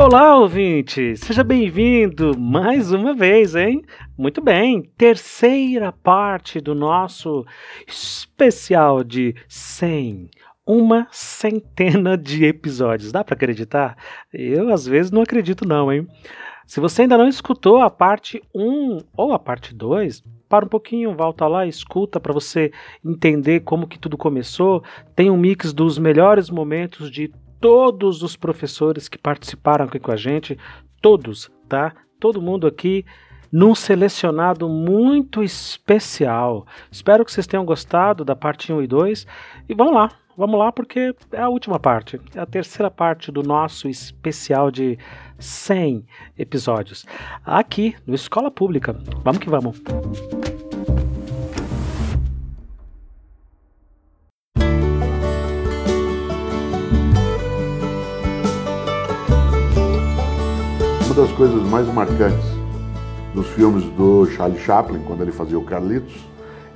Olá, ouvinte! Seja bem-vindo mais uma vez, hein? Muito bem, terceira parte do nosso especial de 100, uma centena de episódios. Dá para acreditar? Eu às vezes não acredito não, hein? Se você ainda não escutou a parte 1 ou a parte 2, para um pouquinho, volta lá, escuta para você entender como que tudo começou. Tem um mix dos melhores momentos de todos os professores que participaram aqui com a gente, todos, tá? Todo mundo aqui num selecionado muito especial. Espero que vocês tenham gostado da parte 1 e 2 e vamos lá, vamos lá porque é a última parte, é a terceira parte do nosso especial de 100 episódios aqui no Escola Pública. Vamos que vamos. Das coisas mais marcantes dos filmes do Charlie Chaplin, quando ele fazia o Carlitos,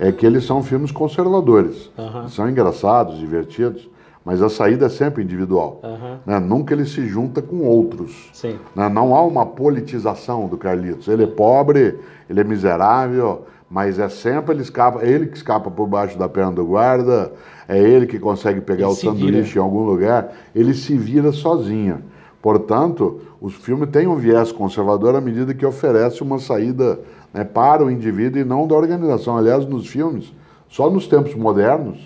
é que eles são filmes conservadores. Uhum. São engraçados, divertidos, mas a saída é sempre individual. Uhum. Né? Nunca ele se junta com outros. Né? Não há uma politização do Carlitos. Ele é pobre, ele é miserável, mas é sempre ele escapa, ele que escapa por baixo da perna do guarda, é ele que consegue pegar ele o sanduíche vira. em algum lugar, ele se vira sozinho. Portanto, o filme tem um viés conservador à medida que oferece uma saída né, para o indivíduo e não da organização. Aliás, nos filmes, só nos tempos modernos,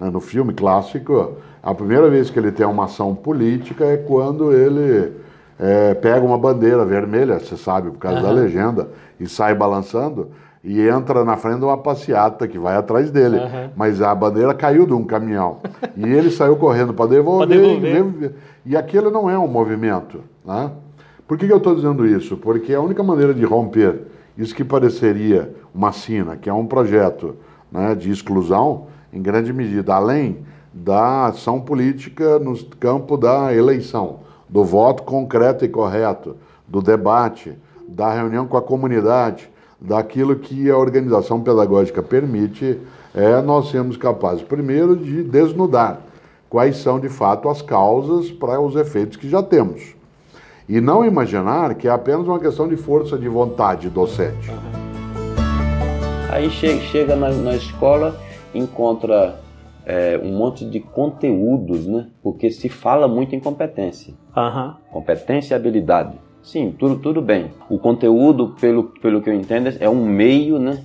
né, no filme clássico, a primeira vez que ele tem uma ação política é quando ele é, pega uma bandeira vermelha, você sabe, por causa uhum. da legenda, e sai balançando e entra na frente de uma passeata que vai atrás dele. Uhum. Mas a bandeira caiu de um caminhão. e ele saiu correndo para devolver. devolver. E, e aquilo não é um movimento. Né? Por que, que eu estou dizendo isso? Porque a única maneira de romper isso que pareceria uma sina, que é um projeto né, de exclusão, em grande medida, além da ação política no campo da eleição, do voto concreto e correto, do debate, da reunião com a comunidade, daquilo que a organização pedagógica permite, é nós sermos capazes, primeiro, de desnudar quais são de fato as causas para os efeitos que já temos. E não imaginar que é apenas uma questão de força de vontade docente. Aí chega, chega na, na escola, encontra é, um monte de conteúdos, né? Porque se fala muito em competência. Uhum. Competência e habilidade. Sim, tudo, tudo bem. O conteúdo, pelo, pelo que eu entendo, é um meio né,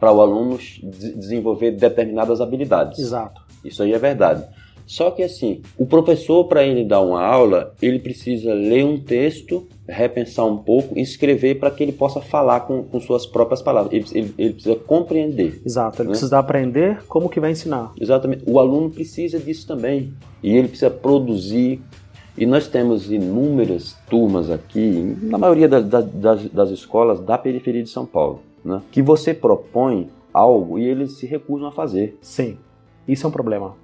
para o aluno desenvolver determinadas habilidades. Exato. Isso aí é verdade. Só que assim, o professor, para ele dar uma aula, ele precisa ler um texto, repensar um pouco escrever para que ele possa falar com, com suas próprias palavras. Ele, ele, ele precisa compreender. Exato, ele né? precisa aprender como que vai ensinar. Exatamente. O aluno precisa disso também. E ele precisa produzir e nós temos inúmeras turmas aqui, na maioria das, das, das escolas da periferia de São Paulo, né, que você propõe algo e eles se recusam a fazer. Sim, isso é um problema.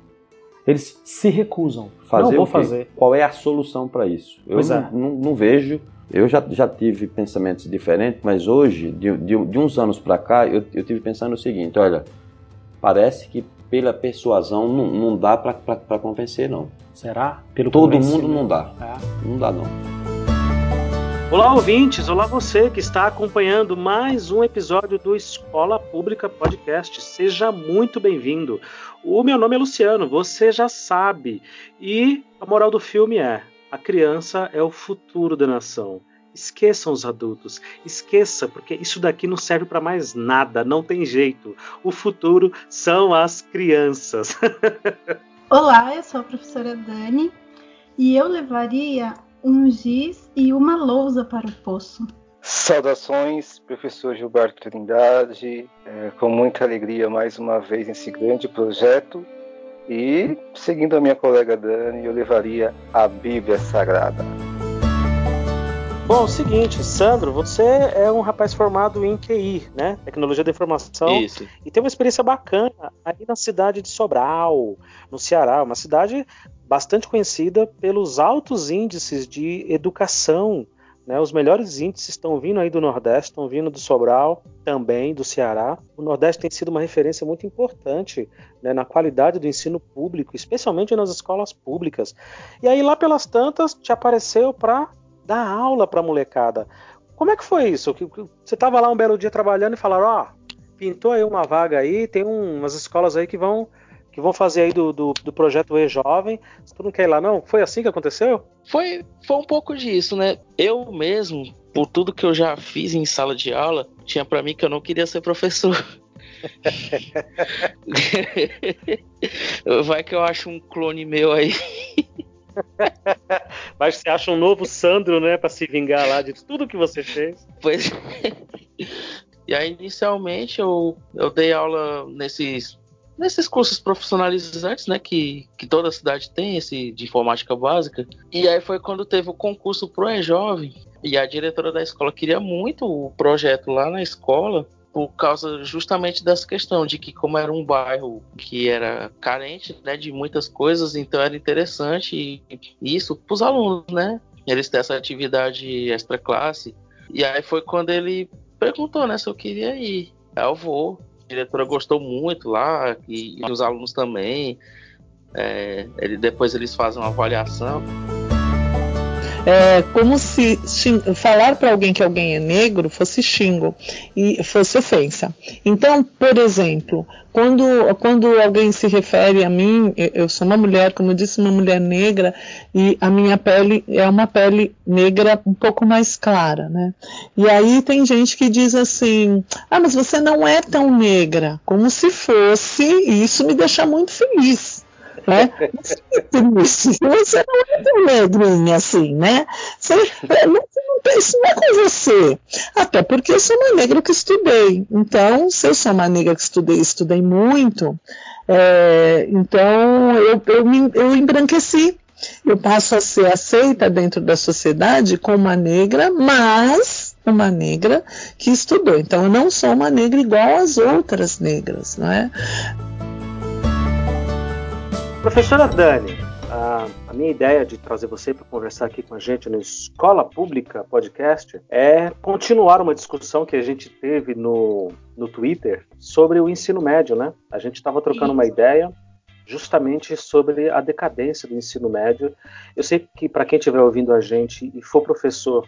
Eles se recusam. Fazer não vou fazer. Qual é a solução para isso? Eu pois não, é. não, não, vejo. Eu já, já tive pensamentos diferentes, mas hoje, de, de, de uns anos para cá, eu, eu tive pensando o seguinte: olha, parece que pela persuasão não, não dá para convencer, não. Será? Pelo Todo mundo não dá. É. Não dá, não. Olá, ouvintes! Olá, você que está acompanhando mais um episódio do Escola Pública Podcast. Seja muito bem-vindo. O meu nome é Luciano, você já sabe. E a moral do filme é: a criança é o futuro da nação. Esqueçam os adultos, esqueça, porque isso daqui não serve para mais nada, não tem jeito. O futuro são as crianças. Olá, eu sou a professora Dani e eu levaria um giz e uma lousa para o poço. Saudações, professor Gilberto Trindade, é, com muita alegria mais uma vez nesse grande projeto. E, seguindo a minha colega Dani, eu levaria a Bíblia Sagrada. Bom, é o seguinte, Sandro, você é um rapaz formado em QI, né? Tecnologia da Informação. Isso. E tem uma experiência bacana aí na cidade de Sobral, no Ceará, uma cidade bastante conhecida pelos altos índices de educação. Né? Os melhores índices estão vindo aí do Nordeste, estão vindo do Sobral, também do Ceará. O Nordeste tem sido uma referência muito importante né, na qualidade do ensino público, especialmente nas escolas públicas. E aí, lá pelas tantas, te apareceu para dar aula para a molecada. Como é que foi isso? Você estava lá um belo dia trabalhando e falaram, ó, oh, pintou aí uma vaga aí, tem umas escolas aí que vão que vão fazer aí do, do, do projeto E-Jovem. Tu não quer ir lá, não? Foi assim que aconteceu? Foi, foi um pouco disso, né? Eu mesmo, por tudo que eu já fiz em sala de aula, tinha para mim que eu não queria ser professor. Vai que eu acho um clone meu aí. Mas você acha um novo Sandro, né, para se vingar lá de tudo que você fez? Pois. e aí, inicialmente, eu, eu dei aula nesses nesses cursos profissionalizantes, né, que, que toda cidade tem, esse de informática básica. E aí foi quando teve o concurso pro E-Jovem, e a diretora da escola queria muito o projeto lá na escola, por causa justamente dessa questão de que como era um bairro que era carente né, de muitas coisas, então era interessante isso para os alunos, né? Eles têm essa atividade extra classe. E aí foi quando ele perguntou, né, se eu queria ir. Aí eu vou. Diretora gostou muito lá e, e os alunos também. É, ele, depois eles fazem uma avaliação é como se falar para alguém que alguém é negro fosse xingo e fosse ofensa. Então, por exemplo, quando, quando alguém se refere a mim, eu sou uma mulher, como eu disse, uma mulher negra, e a minha pele é uma pele negra um pouco mais clara, né? E aí tem gente que diz assim: ah, mas você não é tão negra, como se fosse, e isso me deixa muito feliz. Né? Você não é tão negrinha assim, né? Você, não, não, isso não é com você. Até porque eu sou uma negra que estudei. Então, se eu sou uma negra que estudei, estudei muito, é, então eu, eu, me, eu embranqueci. Eu passo a ser aceita dentro da sociedade como uma negra, mas uma negra que estudou. Então, eu não sou uma negra igual às outras negras, não é? Professora Dani, a, a, minha ideia de trazer você para conversar aqui com a gente no Escola Pública Podcast é continuar uma discussão que a gente teve no, no Twitter sobre o ensino médio, né? A gente estava trocando uma ideia justamente sobre a decadência do ensino médio. Eu sei que para quem estiver ouvindo a gente e for professor,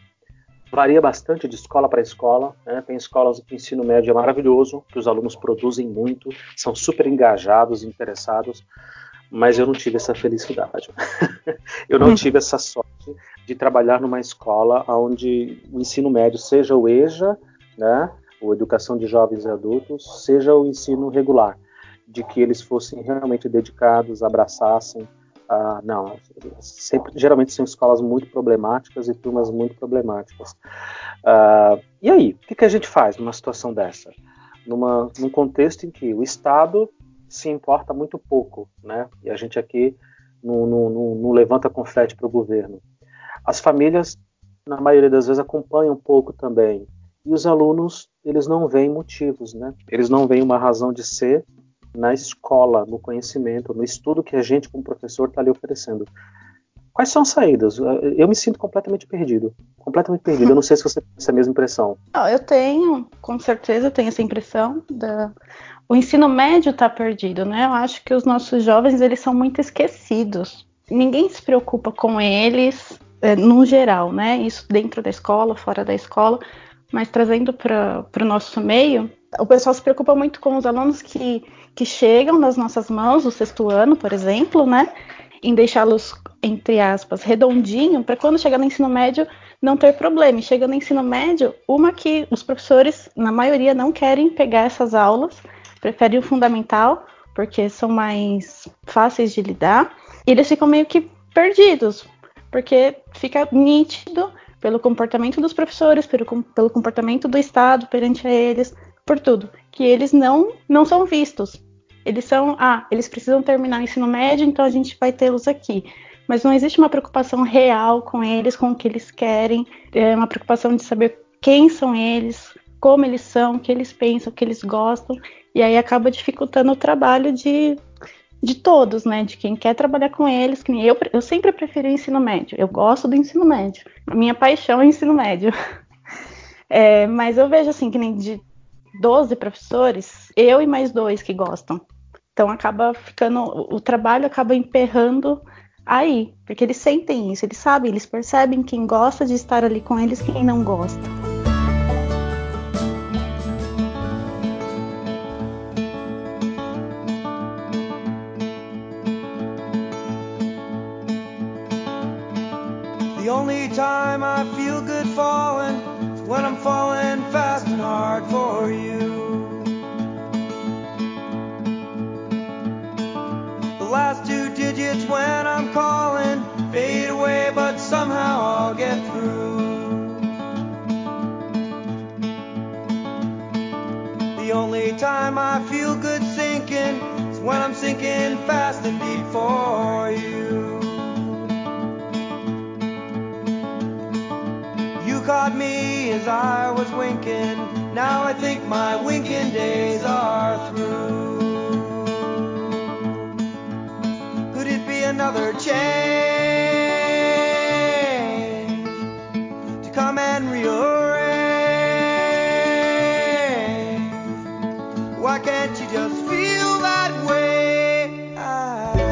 varia bastante de escola para escola. Né? Tem escolas que o ensino médio é maravilhoso, que os alunos produzem muito, são super engajados, interessados mas eu não tive essa felicidade. eu não hum. tive essa sorte de trabalhar numa escola onde o ensino médio seja o EJA, né, ou Educação de Jovens e Adultos, seja o ensino regular, de que eles fossem realmente dedicados, abraçassem. Ah, não, sempre, geralmente são escolas muito problemáticas e turmas muito problemáticas. Ah, e aí, o que, que a gente faz numa situação dessa? Numa, num contexto em que o Estado se importa muito pouco, né? E a gente aqui não, não, não, não levanta confete para o governo. As famílias, na maioria das vezes, acompanham um pouco também. E os alunos, eles não veem motivos, né? Eles não veem uma razão de ser na escola, no conhecimento, no estudo que a gente, como professor, está lhe oferecendo. Quais são as saídas? Eu me sinto completamente perdido. Completamente perdido. Eu não sei se você tem essa mesma impressão. Eu tenho, com certeza, eu tenho essa impressão. Da o ensino médio está perdido, né? Eu acho que os nossos jovens eles são muito esquecidos. Ninguém se preocupa com eles, é, no geral, né? Isso dentro da escola, fora da escola, mas trazendo para o nosso meio, o pessoal se preocupa muito com os alunos que, que chegam nas nossas mãos, o sexto ano, por exemplo, né? Em deixá-los, entre aspas, redondinho, para quando chegar no ensino médio não ter problema. E chega no ensino médio, uma que os professores, na maioria, não querem pegar essas aulas preferem o fundamental, porque são mais fáceis de lidar, e eles ficam meio que perdidos, porque fica nítido pelo comportamento dos professores, pelo, pelo comportamento do Estado perante a eles, por tudo, que eles não, não são vistos. Eles são, ah, eles precisam terminar o ensino médio, então a gente vai tê-los aqui. Mas não existe uma preocupação real com eles, com o que eles querem, é uma preocupação de saber quem são eles, como eles são, o que eles pensam, o que eles gostam. E aí acaba dificultando o trabalho de, de todos, né? De quem quer trabalhar com eles. Que eu, eu sempre preferi o ensino médio. Eu gosto do ensino médio. A minha paixão é o ensino médio. É, mas eu vejo assim que nem de 12 professores, eu e mais dois que gostam. Então acaba ficando. O trabalho acaba emperrando aí, porque eles sentem isso, eles sabem, eles percebem quem gosta de estar ali com eles, quem não gosta. I was winking. Now I think my winking days are through. another change to come and rearrange. Why can't you just feel that way?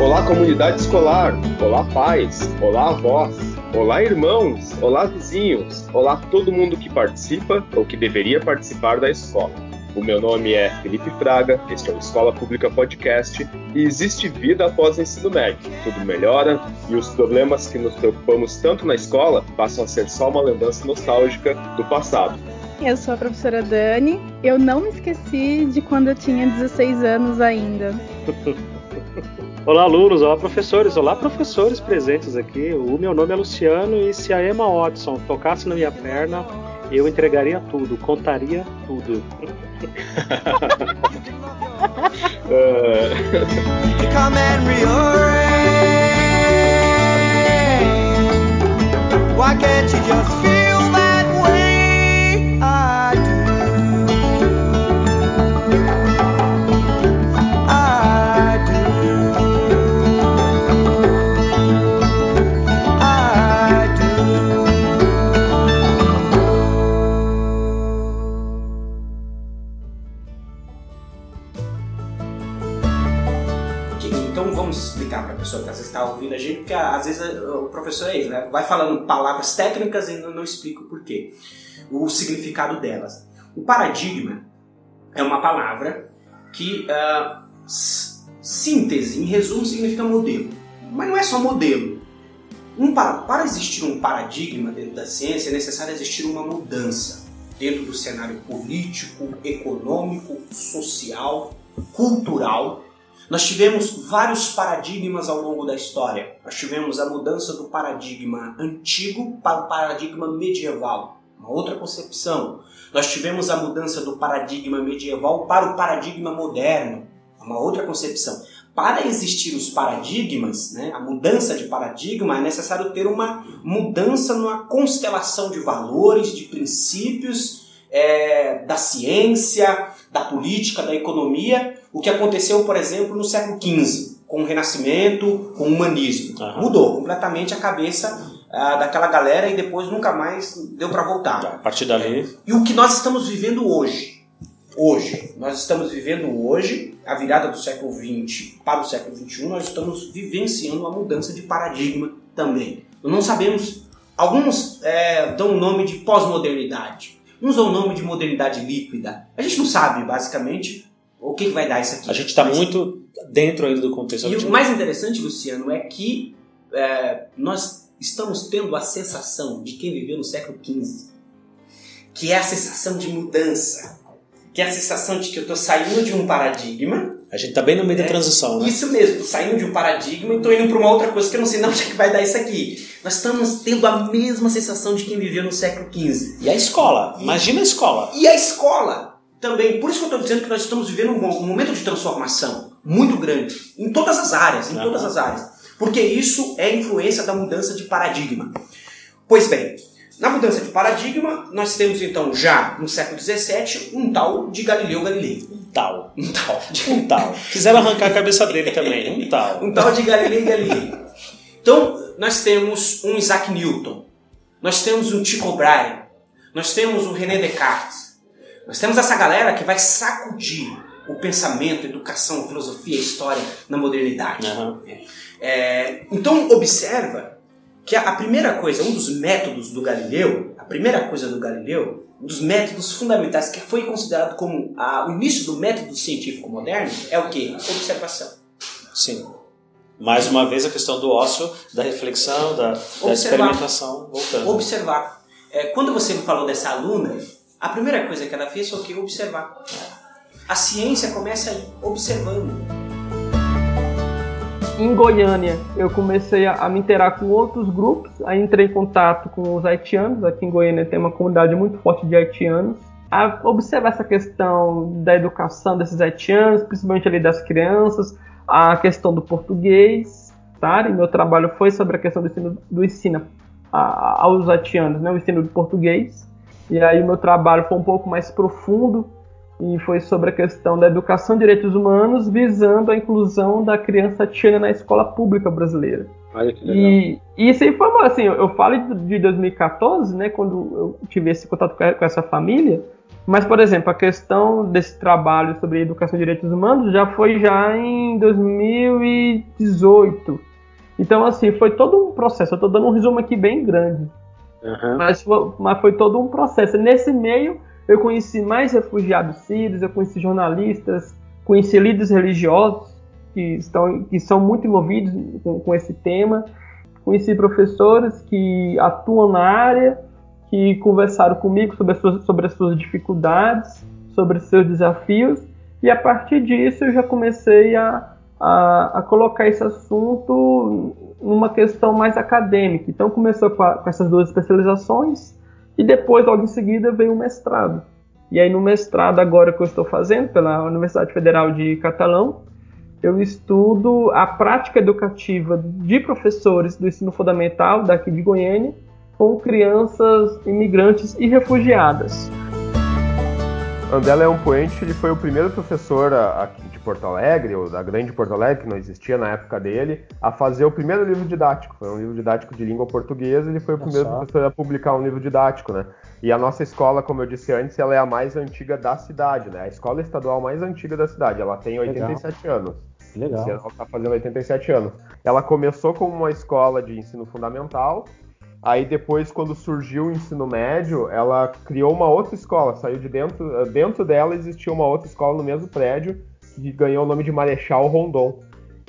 Olá, comunidade escolar. Olá, pais. Olá, avós. Olá, irmãos. Olá, vizinhos. Olá, todo mundo que participa ou que deveria participar da escola. O meu nome é Felipe Fraga, este é o Escola Pública Podcast e existe vida após o ensino médio. Tudo melhora e os problemas que nos preocupamos tanto na escola passam a ser só uma lembrança nostálgica do passado. Eu sou a professora Dani. Eu não me esqueci de quando eu tinha 16 anos ainda. Olá, alunos, olá, professores, olá, professores presentes aqui. O meu nome é Luciano e se a Emma Watson tocasse na minha perna, eu entregaria tudo, contaria tudo. And Why can't you just está ouvindo a gente, porque às vezes o professor é isso, né? vai falando palavras técnicas e não, não explica o porquê, o significado delas. O paradigma é uma palavra que, uh, síntese, em resumo, significa modelo. Mas não é só modelo. Um, para, para existir um paradigma dentro da ciência, é necessário existir uma mudança dentro do cenário político, econômico, social, cultural nós tivemos vários paradigmas ao longo da história. Nós tivemos a mudança do paradigma antigo para o paradigma medieval, uma outra concepção. Nós tivemos a mudança do paradigma medieval para o paradigma moderno, uma outra concepção. Para existir os paradigmas, né, a mudança de paradigma, é necessário ter uma mudança numa constelação de valores, de princípios é, da ciência, da política, da economia, o que aconteceu, por exemplo, no século XV, com o Renascimento, com o humanismo. Uhum. Mudou completamente a cabeça uh, daquela galera e depois nunca mais deu para voltar. A partir dali. E o que nós estamos vivendo hoje? Hoje, nós estamos vivendo hoje, a virada do século XX para o século XXI, nós estamos vivenciando uma mudança de paradigma também. Não sabemos, alguns é, dão o nome de pós-modernidade, uns dão o nome de modernidade líquida. A gente não sabe, basicamente, o que, que vai dar isso aqui? A gente está muito dentro ainda do contexto. E o mais interessante, Luciano, é que é, nós estamos tendo a sensação de quem viveu no século XV, que é a sensação de mudança, que é a sensação de que eu estou saindo de um paradigma. A gente está bem no meio é, da transição, né? Isso mesmo, saindo de um paradigma e estou indo para uma outra coisa que eu não sei não onde é que vai dar isso aqui. Nós estamos tendo a mesma sensação de quem viveu no século XV. E a escola? Imagina a escola. E a escola? Também, por isso que eu estou dizendo que nós estamos vivendo um, momento de transformação muito grande, em todas as áreas, em todas as áreas. Porque isso é influência da mudança de paradigma. Pois bem, na mudança de paradigma, nós temos então já no século XVII um tal de Galileu Galilei. Um tal. Um tal. Um tal. Quiseram arrancar a cabeça dele também. Um tal. um tal de Galileu Galilei. Então, nós temos um Isaac Newton, nós temos um Tycho Brahe, nós temos um René Descartes, nós temos essa galera que vai sacudir o pensamento, a educação, a filosofia, a história na modernidade. Uhum. É, Então observa que a primeira coisa, um dos métodos do Galileu, a primeira coisa do Galileu, um dos métodos fundamentais que foi considerado como a, o início do método científico moderno é o que? Observação. Sim. Mais uma vez a questão do ócio, da reflexão, da, da experimentação, voltando. Observar. É, quando você me falou dessa aluna, a primeira coisa que ela fez foi? Observar. A ciência começa aí, observando em Goiânia eu comecei a, a, me interar com outros grupos, aí entrei em contato com os haitianos, aqui em Goiânia tem uma comunidade muito forte de haitianos, a observar essa questão da educação desses haitianos, principalmente ali das crianças, a questão do português, tá? E meu trabalho foi sobre a questão do ensino, do ensino a, aos haitianos, né? o ensino do português, e aí o meu trabalho foi um pouco mais profundo, e foi sobre a questão da educação de direitos humanos visando a inclusão da criança haitiana na escola pública brasileira. Olha que legal. E, e isso aí foi uma, assim, eu, eu falo de 2014, né, quando eu tive esse contato com essa família, mas, por exemplo, a questão desse trabalho sobre educação de direitos humanos já foi já em 2018. Então, assim, foi todo um processo. Eu estou dando um resumo aqui bem grande. Uhum. Mas, foi, mas foi todo um processo. Nesse meio, eu conheci mais refugiados sírios, eu conheci jornalistas, conheci líderes religiosos que, estão, que são muito envolvidos com, com esse tema, conheci professores que atuam na área, que conversaram comigo sobre as suas, sobre as suas dificuldades, sobre os seus desafios, e a partir disso eu já comecei a, a, a colocar esse assunto numa questão mais acadêmica. Então começou com, a, com essas duas especializações, e depois, logo em seguida, veio o mestrado. E aí, no mestrado, agora que eu estou fazendo, pela Universidade Federal de Catalão, eu estudo a prática educativa de professores do ensino fundamental daqui de Goiânia com crianças imigrantes e refugiadas. André Leão Puente ele foi o primeiro professor aqui Porto Alegre, ou da grande Porto Alegre, que não existia na época dele, a fazer o primeiro livro didático. Foi um livro didático de língua portuguesa, ele foi o primeiro Nossa. professor a publicar um livro didático, né? E a nossa escola, como eu disse antes, ela é a mais antiga da cidade, né? A escola estadual mais antiga da cidade, ela tem 87 Legal. anos. Legal. Ela está fazendo 87 anos. Ela começou como uma escola de ensino fundamental, Aí depois, quando surgiu o ensino médio, ela criou uma outra escola, saiu de dentro, dentro dela existia uma outra escola no mesmo prédio, ganhou o nome de Marechal Rondon.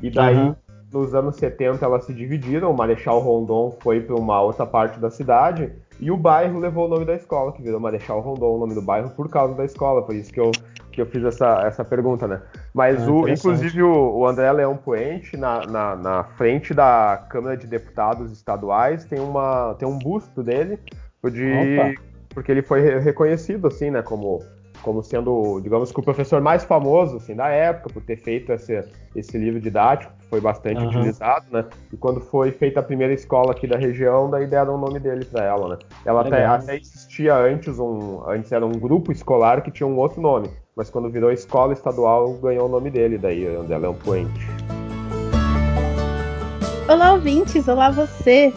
E daí, uhum. nos anos 70, elas se dividiram. O Marechal Rondon foi para uma outra parte da cidade e o bairro levou o nome da escola, que virou Marechal Rondon, o nome do bairro, por causa da escola. Por isso que eu, que eu fiz essa, essa pergunta, né? Mas, é, o, inclusive, o, o, André Leão Puente, na, na, na, frente da Câmara de Deputados Estaduais, tem, uma, tem um busto dele, de, porque ele foi reconhecido, assim, né, como como sendo, digamos que o professor mais famoso assim, da época, por ter feito esse, esse livro didático, que foi bastante uhum. utilizado, né? E quando foi feita a primeira escola aqui da região, daí deram o nome dele para ela, né? Ela até, até, existia antes, um, antes era um grupo escolar que tinha um outro nome, mas quando virou escola estadual, ganhou o nome dele, daí, André Leão Puente. Olá, ouvintes! Olá, você!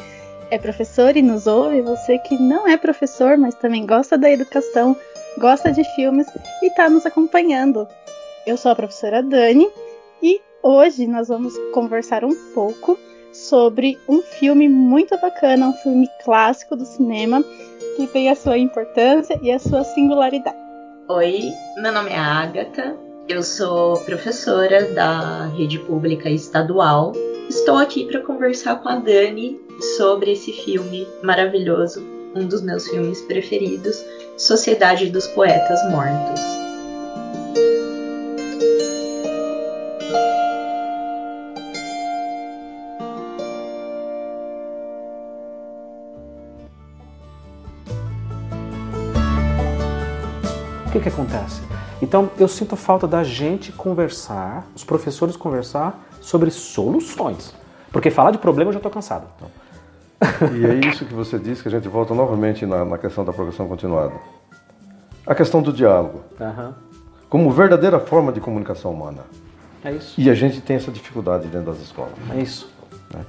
É professor e nos ouve, você que não é professor, mas também gosta da educação gosta de filmes e está nos acompanhando. Eu sou a professora Dani e hoje nós vamos conversar um pouco sobre um filme muito bacana, um filme clássico do cinema que tem a sua importância e a sua singularidade. Oi, meu nome é Agatha, eu sou professora da rede pública estadual. Estou aqui para conversar com a Dani sobre esse filme maravilhoso, um dos meus filmes preferidos, Sociedade dos Poetas Mortos. O que, que acontece? Então, eu sinto falta da gente conversar, os professores conversar sobre soluções. Porque falar de problema eu já estou cansado. Então. E é isso que você disse, que a gente volta novamente na, na questão da progressão continuada. A questão do diálogo. Uhum. Como verdadeira forma de comunicação humana. É isso. E a gente tem essa dificuldade dentro das escolas. É isso. Né?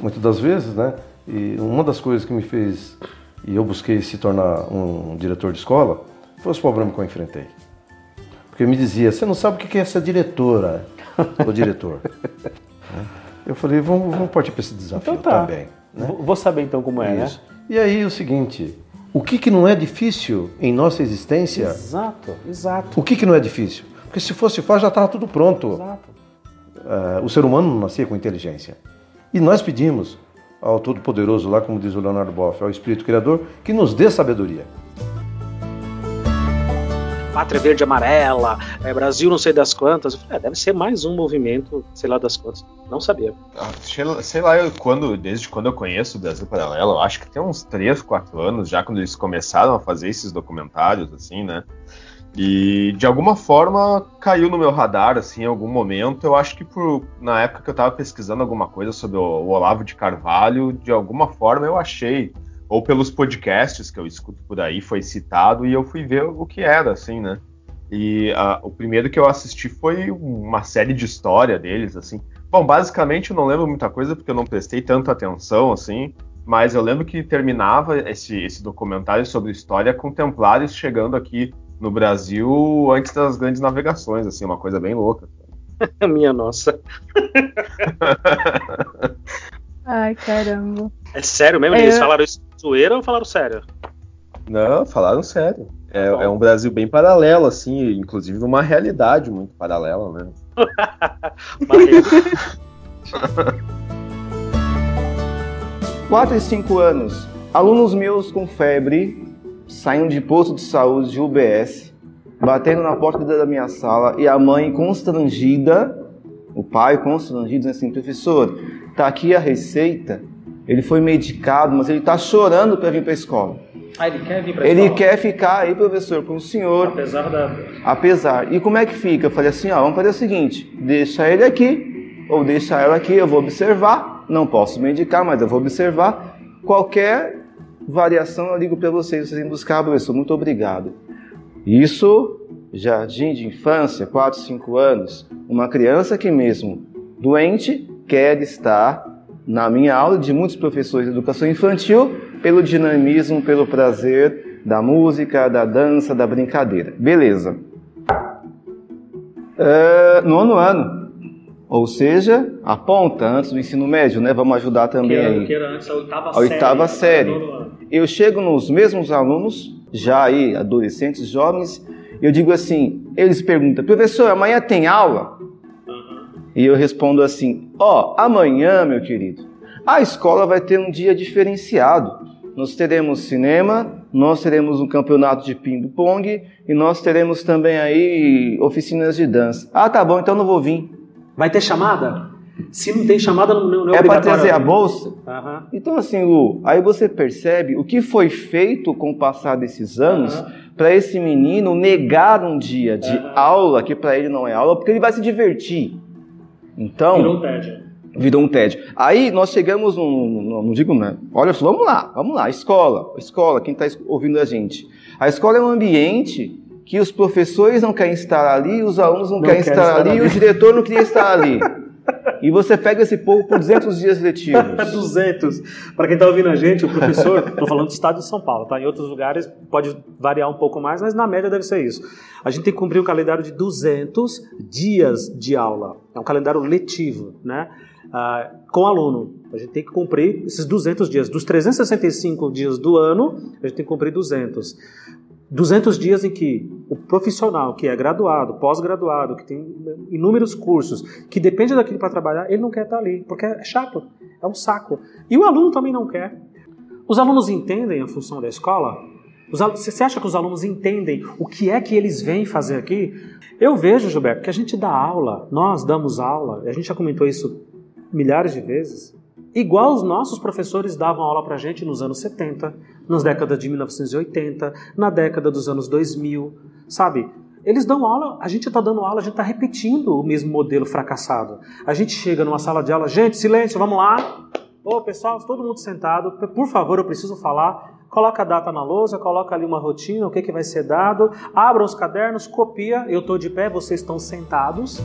Muitas das vezes, né? E uma das coisas que me fez e eu busquei se tornar um diretor de escola foi os problemas que eu enfrentei. Porque me dizia, você não sabe o que é ser diretora ou diretor. né? Eu falei, vamos, vamos partir para esse desafio então tá. também. Né? Vou saber então como é, Isso. né? E aí o seguinte, o que, que não é difícil em nossa existência? Exato, exato. O que, que não é difícil? Porque se fosse fácil já estava tudo pronto. Exato. Uh, o ser humano não nascia com inteligência. E nós pedimos ao Todo-Poderoso, lá como diz o Leonardo Boff, ao Espírito Criador, que nos dê sabedoria. Pátria Verde Amarela, é, Brasil não sei das quantas. Falei, é, deve ser mais um movimento, sei lá das quantas. Não sabia. Ah, sei lá, eu, quando, desde quando eu conheço o Brasil Paralelo, acho que tem uns 3, 4 anos já, quando eles começaram a fazer esses documentários, assim, né? E de alguma forma caiu no meu radar, assim, em algum momento. Eu acho que por, na época que eu estava pesquisando alguma coisa sobre o, o Olavo de Carvalho, de alguma forma eu achei ou pelos podcasts que eu escuto por aí, foi citado e eu fui ver o que era, assim, né? E uh, o primeiro que eu assisti foi uma série de história deles, assim. Bom, basicamente eu não lembro muita coisa porque eu não prestei tanta atenção, assim, mas eu lembro que terminava esse, esse documentário sobre história com templários chegando aqui no Brasil antes das grandes navegações, assim, uma coisa bem louca. Minha nossa. Ai, caramba. É sério mesmo? É... Eles falaram isso zoeira ou falaram sério? Não, falaram sério. É, é, um Brasil bem paralelo, assim, inclusive numa realidade muito paralela, né? Quatro e cinco anos. Alunos meus com febre saindo de posto de saúde de UBS, batendo na porta da minha sala e a mãe constrangida, o pai constrangido, assim, professor, tá aqui a receita ele foi medicado, mas ele está chorando para vir para a escola. Ah, ele quer vir para a escola? Ele quer ficar aí, professor, com o senhor. Apesar da. Apesar. E como é que fica? Eu falei assim: ó, vamos fazer o seguinte: deixa ele aqui, ou deixa ela aqui, eu vou observar. Não posso medicar, mas eu vou observar. Qualquer variação eu ligo para vocês, vocês vêm buscar, professor. Muito obrigado. Isso, jardim de infância, 4, 5 anos. Uma criança que, mesmo doente, quer estar na minha aula de muitos professores de educação infantil pelo dinamismo, pelo prazer da música, da dança, da brincadeira. Beleza. Uh, nono ano. Ou seja, a ponta antes do ensino médio, né? Vamos ajudar também que era, aí. Que era antes a oitava, a oitava série. série. Eu chego nos mesmos alunos, já aí adolescentes, jovens, eu digo assim, eles perguntam, professor, amanhã tem aula? E eu respondo assim: Ó, oh, amanhã, meu querido, a escola vai ter um dia diferenciado. Nós teremos cinema, nós teremos um campeonato de ping-pong e nós teremos também aí oficinas de dança. Ah, tá bom, então não vou vir. Vai ter chamada? Se não tem chamada, não, não é É para trazer a bolsa? Uhum. Então, assim, Lu, aí você percebe o que foi feito com o passar desses anos uhum. para esse menino negar um dia de uhum. aula, que para ele não é aula, porque ele vai se divertir. Então. Virou um tédio. Virou um tédio. Aí nós chegamos num. Não digo, né? Olha, vamos lá, vamos lá. Escola, escola, quem está ouvindo a gente. A escola é um ambiente que os professores não querem estar ali, os alunos não, não querem estar, estar ali, ali, e o diretor não queria estar ali. E você pega esse povo por 200 dias letivos. 200. Para quem está ouvindo a gente, o professor, estou falando do estado de São Paulo, tá? Em outros lugares pode variar um pouco mais, mas na média deve ser isso. A gente tem que cumprir um calendário de 200 dias de aula. É um calendário letivo, né? Ah, com aluno. A gente tem que cumprir esses 200 dias. Dos 365 dias do ano, a gente tem que cumprir 200. 200 dias em que o profissional que é graduado, pós-graduado, que tem inúmeros cursos, que depende daquilo para trabalhar, ele não quer estar ali, porque é chato, é um saco. E o aluno também não quer. Os alunos entendem a função da escola? Você acha que os alunos entendem o que é que eles vêm fazer aqui? Eu vejo, Gilberto, que a gente dá aula, nós damos aula, a gente já comentou isso milhares de vezes, igual os nossos professores davam aula para a gente nos anos 70, nas décadas de 1980, na década dos anos 2000, sabe? Eles dão aula, a gente está dando aula, a gente está repetindo o mesmo modelo fracassado. A gente chega numa sala de aula, gente, silêncio, vamos lá. Ô pessoal, todo mundo sentado, por favor, eu preciso falar. Coloca a data na lousa, coloca ali uma rotina, o que, que vai ser dado, abra os cadernos, copia, eu estou de pé, vocês estão sentados.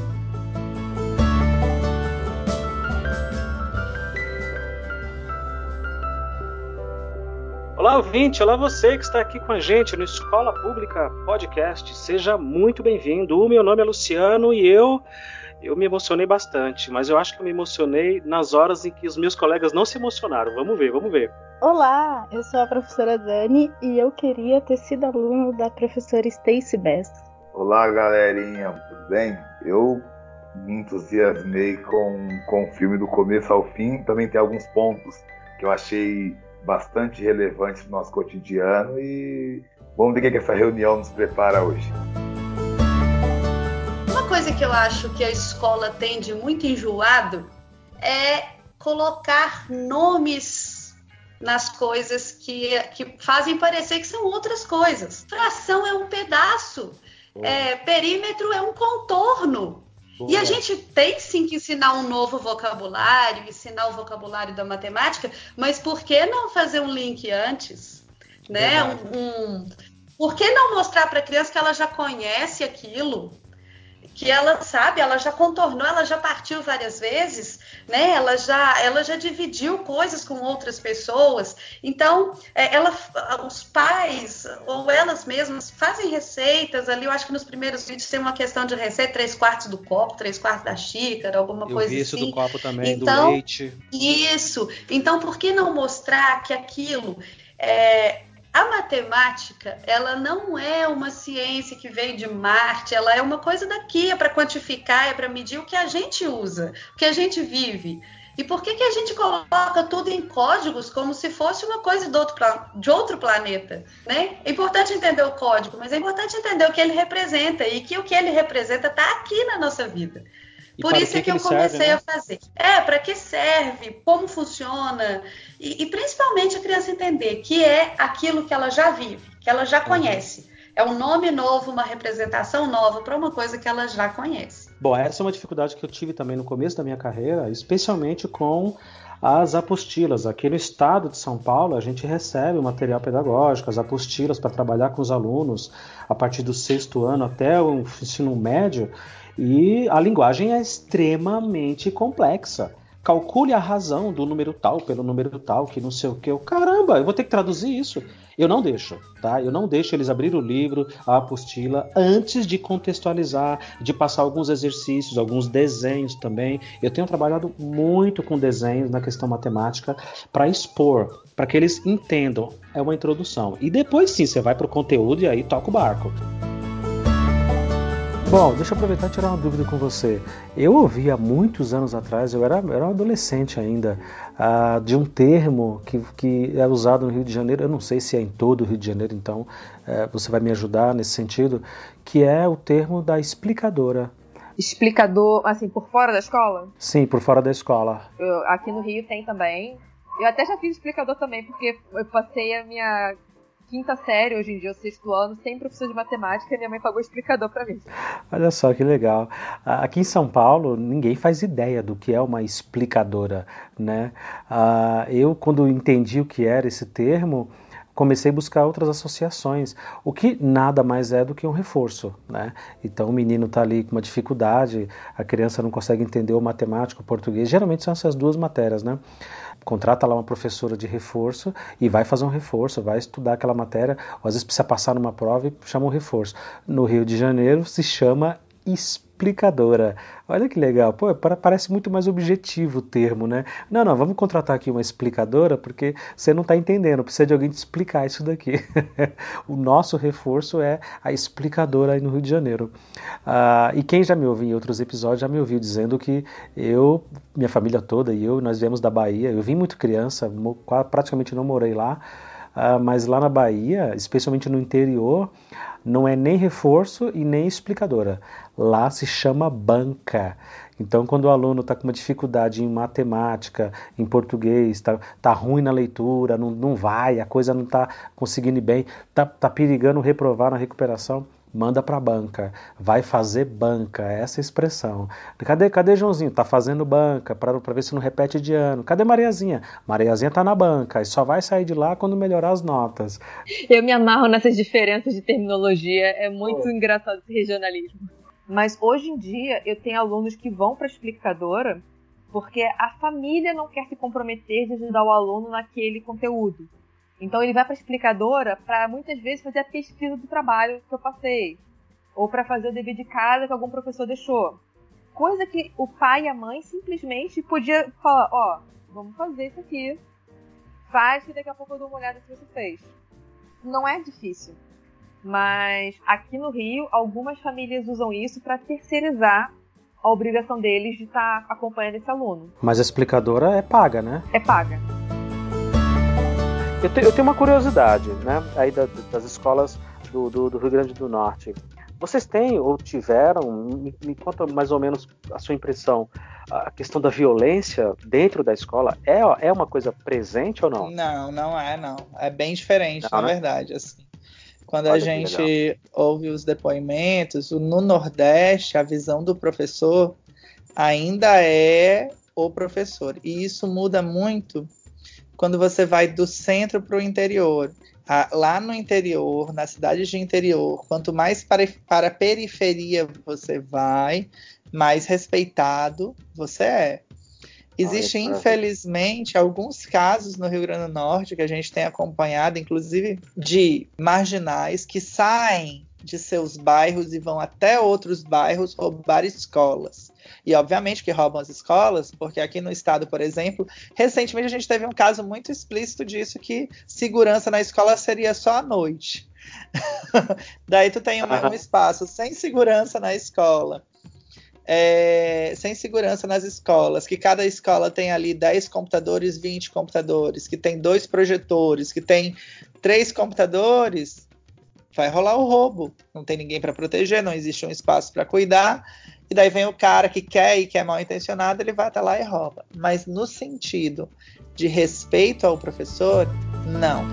Olá, ouvinte! Olá, você que está aqui com a gente no Escola Pública Podcast. Seja muito bem-vindo. O meu nome é Luciano e eu eu me emocionei bastante, mas eu acho que eu me emocionei nas horas em que os meus colegas não se emocionaram. Vamos ver, vamos ver. Olá, eu sou a professora Dani e eu queria ter sido aluno da professora Stacy Best. Olá, galerinha, tudo bem? Eu me entusiasmei com, com o filme do começo ao fim. Também tem alguns pontos que eu achei bastante relevantes no nosso cotidiano e vamos ver o que essa reunião nos prepara hoje. Uma coisa que eu acho que a escola tem de muito enjoado é colocar nomes nas coisas que, que fazem parecer que são outras coisas. Fração é um pedaço, é, perímetro é um contorno. Boa. E a gente tem sim que ensinar um novo vocabulário, ensinar o vocabulário da matemática, mas por que não fazer um link antes? Né? Um, um, por que não mostrar para a criança que ela já conhece aquilo? Que ela sabe, ela já contornou, ela já partiu várias vezes, né? Ela já, ela já dividiu coisas com outras pessoas. Então, é, ela, os pais ou elas mesmas fazem receitas ali. Eu acho que nos primeiros vídeos tem uma questão de receita, três quartos do copo, três quartos da xícara, alguma eu coisa vi assim. isso do copo também, então, do leite. Isso. Então, por que não mostrar que aquilo é, a matemática, ela não é uma ciência que veio de Marte, ela é uma coisa daqui, é para quantificar, é para medir o que a gente usa, o que a gente vive. E por que, que a gente coloca tudo em códigos como se fosse uma coisa de outro, de outro planeta? Né? É importante entender o código, mas é importante entender o que ele representa e que o que ele representa está aqui na nossa vida. E Por isso que é que, eu comecei serve, né? a fazer. É, para que serve, como funciona, e, e, principalmente a criança entender que é aquilo que ela já vive, que ela Uhum. já conhece. É um nome novo, uma representação nova para uma coisa que ela já conhece. Bom, essa é uma dificuldade que eu tive também no começo da minha carreira, especialmente com as apostilas. Aqui no estado de São Paulo, a gente recebe o material pedagógico, as apostilas para trabalhar com os alunos a partir do sexto ano até o ensino médio, e a linguagem é extremamente complexa. Calcule a razão do número tal pelo número tal, que não sei o que. Caramba, eu vou ter que traduzir isso. Eu não deixo, tá? Eu não deixo eles abrir o livro, a apostila, antes de contextualizar, de passar alguns exercícios, alguns desenhos também. Eu tenho trabalhado muito com desenhos na questão matemática para expor, para que eles entendam. É uma introdução. E depois sim, você vai para o conteúdo e aí toca o barco. Bom, deixa eu aproveitar e tirar uma dúvida com você. Eu ouvi há muitos anos atrás, eu era, era um adolescente ainda, uh, de um termo que, que é usado no Rio de Janeiro, eu não sei se é em todo o Rio de Janeiro, então uh, você vai me ajudar nesse sentido, que é o termo da explicadora. Explicador, assim, por fora da escola? Sim, por fora da escola. Eu, aqui no Rio tem também. Eu até já fiz explicador também, porque eu passei a minha quinta série, hoje em dia, o sexto ano, sem professor de matemática, e minha mãe pagou explicador para mim. Olha só que legal. Aqui em São Paulo, ninguém faz ideia do que é uma explicadora, né? Eu, quando entendi o que era esse termo, comecei a buscar outras associações, o que nada mais é do que um reforço, né? Então o menino está ali com uma dificuldade, a criança não consegue entender o matemático, o português, geralmente são essas duas matérias, né? Contrata lá uma professora de reforço e vai fazer um reforço, vai estudar aquela matéria, ou às vezes precisa passar numa prova e chama um reforço. No Rio de Janeiro se chama explicadora. Olha que legal, pô, parece muito mais objetivo o termo, né? Não, não, vamos contratar aqui uma explicadora porque você não está entendendo, precisa de alguém te explicar isso daqui. o nosso reforço é a explicadora aí no Rio de Janeiro. Ah, e quem já me ouviu em outros episódios já me ouviu dizendo que eu, minha família toda e eu, nós viemos da Bahia, eu vim muito criança, praticamente não morei lá, ah, mas lá na Bahia, especialmente no interior, não é nem reforço e nem explicadora. Lá se chama banca. Então, quando o aluno está com uma dificuldade em matemática, em português, está tá ruim na leitura, não, não vai, a coisa não está conseguindo ir bem, está tá perigando reprovar na recuperação, manda para banca, vai fazer banca, essa é a expressão. Cadê, cadê Joãozinho? Tá fazendo banca, para ver se não repete de ano. Cadê Mariazinha? Mariazinha tá na banca, e só vai sair de lá quando melhorar as notas. Eu me amarro nessas diferenças de terminologia, é muito oh. engraçado esse regionalismo. Mas hoje em dia eu tenho alunos que vão para a explicadora porque a família não quer se comprometer de ajudar o aluno naquele conteúdo. Então ele vai para a explicadora para muitas vezes fazer a pesquisa do trabalho que eu passei, ou para fazer o dever de casa que algum professor deixou. Coisa que o pai e a mãe simplesmente podia falar, ó, oh, vamos fazer isso aqui. Faz que daqui a pouco eu dou uma olhada se você fez. Não é difícil. Mas aqui no Rio, algumas famílias usam isso para terceirizar a obrigação deles de estar tá acompanhando esse aluno. Mas a explicadora é paga, né? É paga. Eu, te, eu tenho uma curiosidade, né? Aí da, das escolas do, do, do, Rio Grande do Norte. Vocês têm ou tiveram, me, me, conta mais ou menos a sua impressão, a questão da violência dentro da escola é, é uma coisa presente ou não? Não, não é, não. É bem diferente, não, na né? verdade, assim. Quando Olha a gente ouve os depoimentos, no Nordeste, a visão do professor ainda é o professor. E isso muda muito quando você vai do centro para o interior. Lá no interior, na cidade de interior, quanto mais para, para a periferia você vai, mais respeitado você é. Existem, infelizmente, alguns casos no Rio Grande do Norte que a gente tem acompanhado, inclusive de marginais que saem de seus bairros e vão até outros bairros roubar escolas. E obviamente que roubam as escolas, porque aqui no estado, por exemplo, recentemente a gente teve um caso muito explícito disso que segurança na escola seria só à noite. Daí tu tem um, um espaço sem segurança na escola é, sem segurança nas escolas, que cada escola tem ali 10 computadores, 20 computadores, que tem dois projetores, que tem três computadores, vai rolar o roubo. Não tem ninguém para proteger, não existe um espaço para cuidar. E daí vem o cara que quer e que é mal intencionado, ele vai até lá e rouba. Mas no sentido de respeito ao professor, não.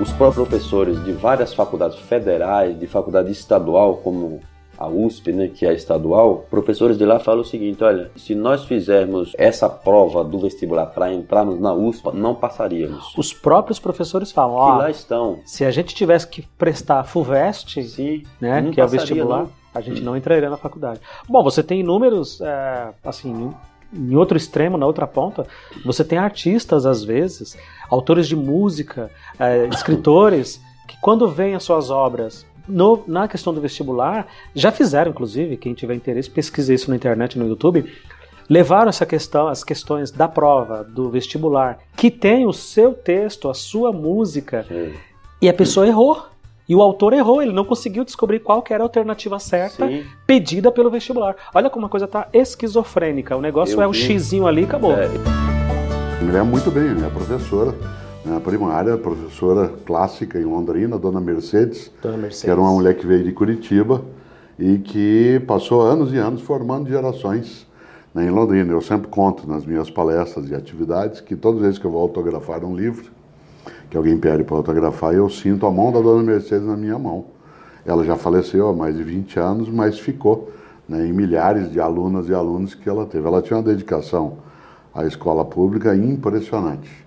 Os próprios professores de várias faculdades federais, de faculdade estadual, como a USP, né, que é estadual, professores de lá falam o seguinte: olha, se nós fizermos essa prova do vestibular para entrarmos na USP, não passaríamos. Os próprios professores falam: ó, que lá estão. Se a gente tivesse que prestar FUVEST, Sim, né, que é o vestibular, não. a gente não entraria na faculdade. Bom, você tem inúmeros, é, assim, em outro extremo, na outra ponta, você tem artistas às vezes, autores de música, é, escritores que quando veem as suas obras no, na questão do vestibular, já fizeram, inclusive, quem tiver interesse, pesquise isso na internet, no YouTube, levaram essa questão, as questões da prova, do vestibular, que tem o seu texto, a sua música, Sim. e a pessoa errou. E o autor errou, ele não conseguiu descobrir qual era a alternativa certa Sim. pedida pelo vestibular. Olha como a coisa tá esquizofrênica. O negócio Eu é o xizinho ali e acabou. É. Me lembro muito bem, minha professora na primária, professora clássica em Londrina, Dona Mercedes, Dona Mercedes, que era uma mulher que veio de Curitiba e que passou anos e anos formando gerações né, em Londrina. Eu sempre conto nas minhas palestras e atividades que todas as vezes que eu vou autografar um livro, que alguém pede para autografar, eu sinto a mão da Dona Mercedes na minha mão. Ela já faleceu há mais de 20 anos, mas ficou né, em milhares de alunas e alunos que ela teve. Ela tinha uma dedicação à escola pública impressionante.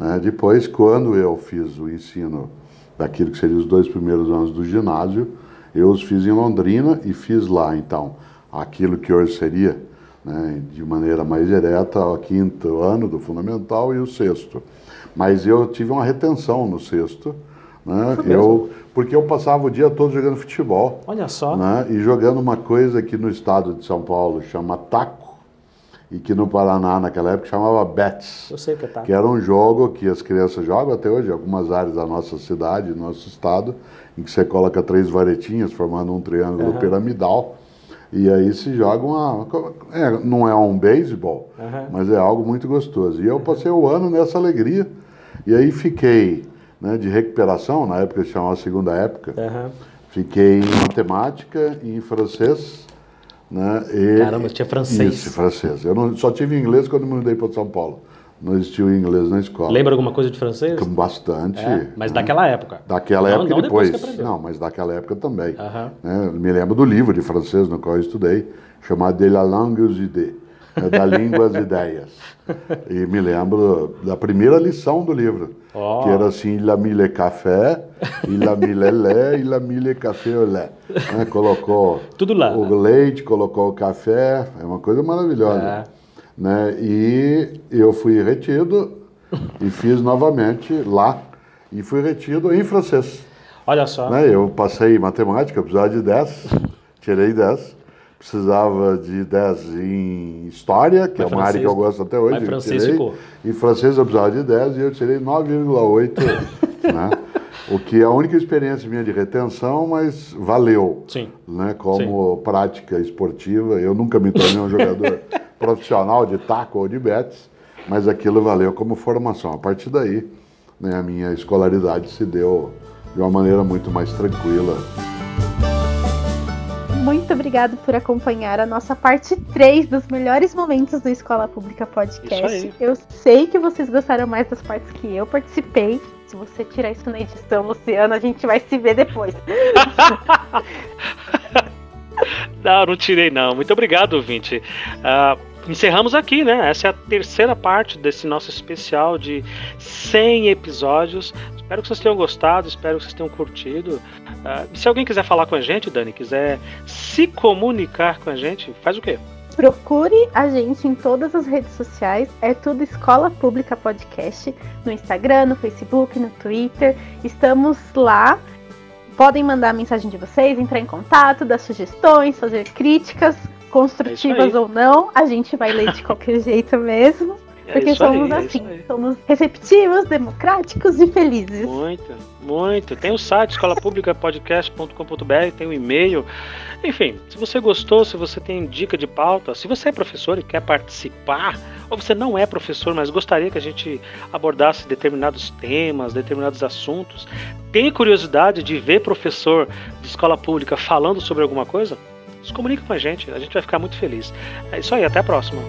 Né? Depois, quando eu fiz o ensino daquilo que seriam os dois primeiros anos do ginásio, eu os fiz em Londrina e fiz lá, então, aquilo que hoje seria, né, de maneira mais direta, o quinto ano do fundamental e o sexto. Mas eu tive uma retenção no sexto, né, eu, porque eu passava o dia todo jogando futebol. Olha só. Né, e jogando uma coisa que no estado de São Paulo chama taco, e que no Paraná naquela época chamava Bets. Eu sei que tá. Que era um jogo que as crianças jogam até hoje, em algumas áreas da nossa cidade, do nosso estado, em que você coloca três varetinhas formando um triângulo uhum. piramidal. E aí se joga uma. É, não é um beisebol, uhum. mas é algo muito gostoso. E eu passei o ano nessa alegria. E aí fiquei né, de recuperação, na época chamava segunda época. Uhum. Fiquei em matemática e em francês né? E, Caramba, tinha francês. Isso, francês. Eu não, só tive inglês quando me mudei para São Paulo. Não existiu inglês na escola. Lembra alguma coisa de francês? Bastante. É, mas né? daquela época. Daquela não, época não depois. depois não, mas daquela época também. Né? Me lembro do livro de francês no qual eu estudei, chamado De la langue aux idées, né? da língua às ideias. E me lembro da primeira lição do livro, oh. que era assim, il a mis le café, il a mis le lait, il a mis le café au lait. Né? Colocou Tudo lá, o né? leite, colocou o café, é uma coisa maravilhosa. É. Né? E eu fui retido e fiz novamente lá, e fui retido em francês. Olha só. Né? Eu passei em matemática, precisava de 10, tirei 10, precisava de 10 em História, que Mas é uma área que eu gosto até hoje. Mas francês tirei, ficou. Em francês eu precisava de 10 e eu tirei 9,8, né? O que é a única experiência minha de retenção, mas valeu. Sim. Né? Como Sim. prática esportiva. Eu nunca me tornei um jogador profissional de taco ou de betes, mas aquilo valeu como formação. A partir daí, né, a minha escolaridade se deu de uma maneira muito mais tranquila. Muito obrigado por acompanhar a nossa parte 3 dos melhores momentos do Escola Pública Podcast. Eu sei que vocês gostaram mais das partes que eu participei. Se você tirar isso na edição, Luciano, a gente vai se ver depois. não, não tirei não. Muito obrigado, ouvinte. Uh, encerramos aqui, né? Essa é a terceira parte desse nosso especial de 100 episódios. Espero que vocês tenham gostado, espero que vocês tenham curtido. Uh, se alguém quiser falar com a gente, Dani, quiser se comunicar com a gente, faz o quê? Procure a gente em todas as redes sociais, é tudo Escola Pública Podcast, no Instagram, no Facebook, no Twitter. Estamos lá. Podem mandar a mensagem de vocês, entrar em contato, dar sugestões, fazer críticas, construtivas é ou não. A gente vai ler de qualquer jeito mesmo. É porque somos aí, é assim, é somos receptivos, democráticos e felizes. Muito, muito. Tem o site escolapublicapodcast.com.br, tem o e-mail. Enfim, se você gostou, se você tem dica de pauta, se você é professor e quer participar, ou você não é professor, mas gostaria que a gente abordasse determinados temas, determinados assuntos, tem curiosidade de ver professor de escola pública falando sobre alguma coisa? Se comunique com a gente, a gente vai ficar muito feliz. É isso aí, até a próxima.